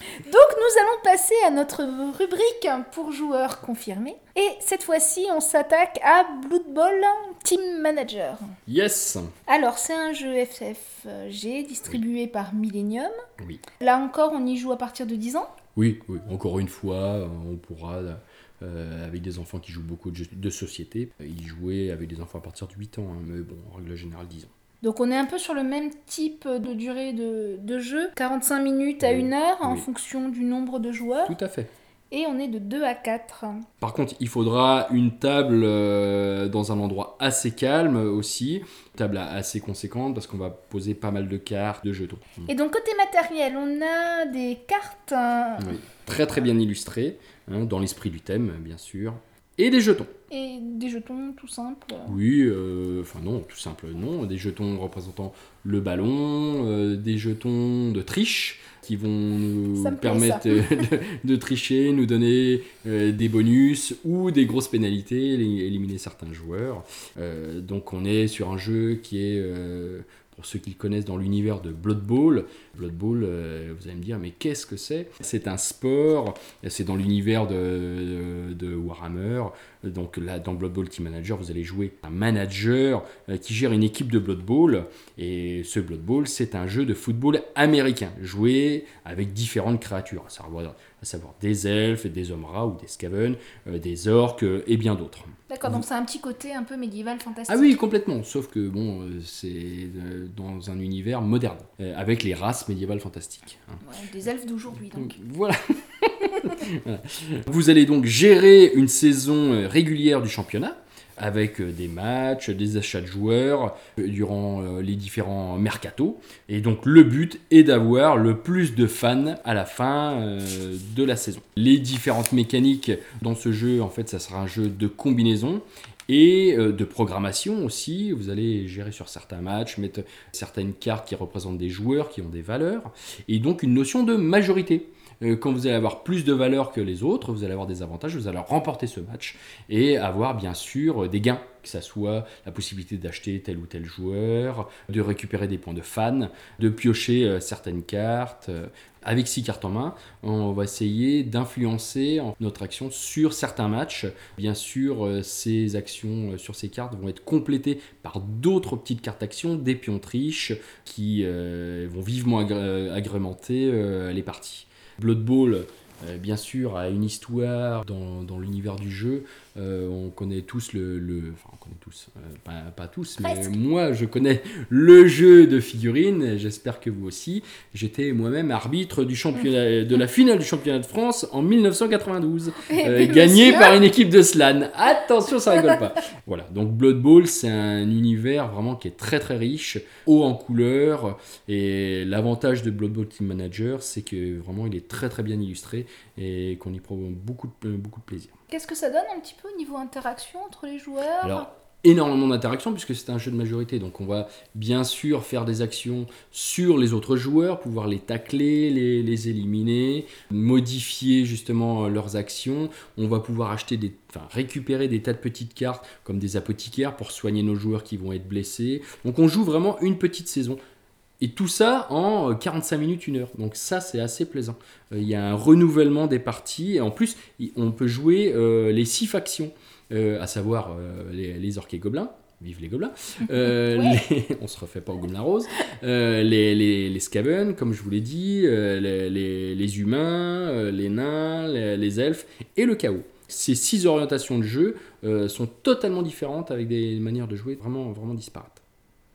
Donc nous allons passer à notre rubrique pour joueurs confirmés. Et cette fois-ci, on s'attaque à Blood Bowl Team Manager. Yes Alors, c'est un jeu FFG distribué par Millennium. Oui. Là encore, on y joue à partir de 10 ans. Oui, oui. encore une fois, on pourra, euh, avec des enfants qui jouent beaucoup de jeux de société, y jouer avec des enfants à partir de 8 ans, hein, mais bon, en règle générale, 10 ans. Donc on est un peu sur le même type de durée de, de jeu, 45 minutes à Oui, 1 heure en oui. fonction du nombre de joueurs. Tout à fait. Et on est de 2 à 4. Par contre, il faudra une table euh, dans un endroit assez calme aussi, table assez conséquente parce qu'on va poser pas mal de cartes, de jetons. Et donc côté matériel, on a des cartes. Oui. Très très bien illustrées, hein, dans l'esprit du thème bien sûr, et des jetons. Et des jetons tout simples. Oui, euh, enfin non, tout simple non, des jetons représentant le ballon, euh, des jetons de triche qui vont nous Ça me plaît, permettre de, de tricher, nous donner euh, des bonus ou des grosses pénalités, éli- éliminer certains joueurs. Donc on est sur un jeu qui est, pour ceux qui le connaissent dans l'univers de Blood Bowl, Blood Bowl, euh, vous allez me dire, mais qu'est-ce que c'est? C'est un sport, c'est dans l'univers de, Warhammer. Donc là, dans Blood Bowl Team Manager, vous allez jouer un manager euh, qui gère une équipe de Blood Bowl. Et ce Blood Bowl, c'est un jeu de football américain, joué avec différentes créatures, à savoir des elfes, des hommes rats ou des skaven, euh, des orques euh, et bien d'autres. D'accord, donc c'est un petit côté un peu médiéval fantastique. Ah oui, complètement. Sauf que bon, euh, c'est euh, dans un univers moderne, avec les races médiévales fantastiques. hein. Ouais, des elfes d'aujourd'hui donc. Donc, voilà. Voilà. Vous allez donc gérer une saison régulière du championnat avec euh, des matchs, des achats de joueurs euh, durant euh, les différents mercatos. Et donc le but est d'avoir le plus de fans à la fin de la saison. Les différentes mécaniques dans ce jeu, en fait, ça sera un jeu de combinaison et de programmation aussi. Vous allez gérer sur certains matchs, mettre certaines cartes qui représentent des joueurs qui ont des valeurs, et donc une notion de majorité. Euh, Quand vous allez avoir plus de valeurs que les autres, vous allez avoir des avantages, vous allez remporter ce match et avoir bien sûr euh, des gains, que ça soit la possibilité d'acheter tel ou tel joueur, de récupérer des points de fan, de piocher euh, certaines cartes. Avec six cartes en main, on va essayer d'influencer en- notre action sur certains matchs. Bien sûr, ces actions sur ces cartes vont être complétées par d'autres petites cartes actions, des pions triches, qui vont vivement agré- agrémenter les parties. Blood Bowl, bien sûr, a une histoire dans, dans l'univers du jeu. Euh, on connaît tous le, le- Enfin, on connaît tous. euh, pas, pas tous, mais Presque. moi, je connais le jeu de figurines. J'espère que vous aussi. J'étais moi-même arbitre du championnat, de la finale du championnat de France en 1992. Eh euh, gagné par une équipe de Slan. Attention, ça rigole pas. Voilà, donc Blood Bowl, c'est un univers vraiment qui est très très riche, haut en couleurs. Et l'avantage de Blood Bowl Team Manager, c'est que vraiment il est très très bien illustré et qu'on y prend beaucoup de, beaucoup de plaisir. Qu'est-ce que ça donne un petit peu au niveau interaction entre les joueurs Alors, énormément d'interactions puisque c'est un jeu de majorité. Donc on va bien sûr faire des actions sur les autres joueurs, pouvoir les tacler, les, les éliminer, modifier justement euh, leurs actions. On va pouvoir acheter des, enfin, récupérer des tas de petites cartes comme des apothicaires pour soigner nos joueurs qui vont être blessés. Donc on joue vraiment une petite saison. Et tout ça en euh, 45 minutes, une heure. Donc ça, c'est assez plaisant. Euh, Il y a un renouvellement des parties. Et en plus, on peut jouer euh, les six factions, euh, à savoir euh, les, les orques et gobelins. Vive les gobelins. Euh, Ouais. les- on se refait pas au gobelin rose. Euh, les, les, les skaven, comme je vous l'ai dit. euh, les, les- humains, euh, les nains, les, elfes et le chaos. Ces six orientations de jeu euh, sont totalement différentes avec des manières de jouer vraiment, vraiment disparates.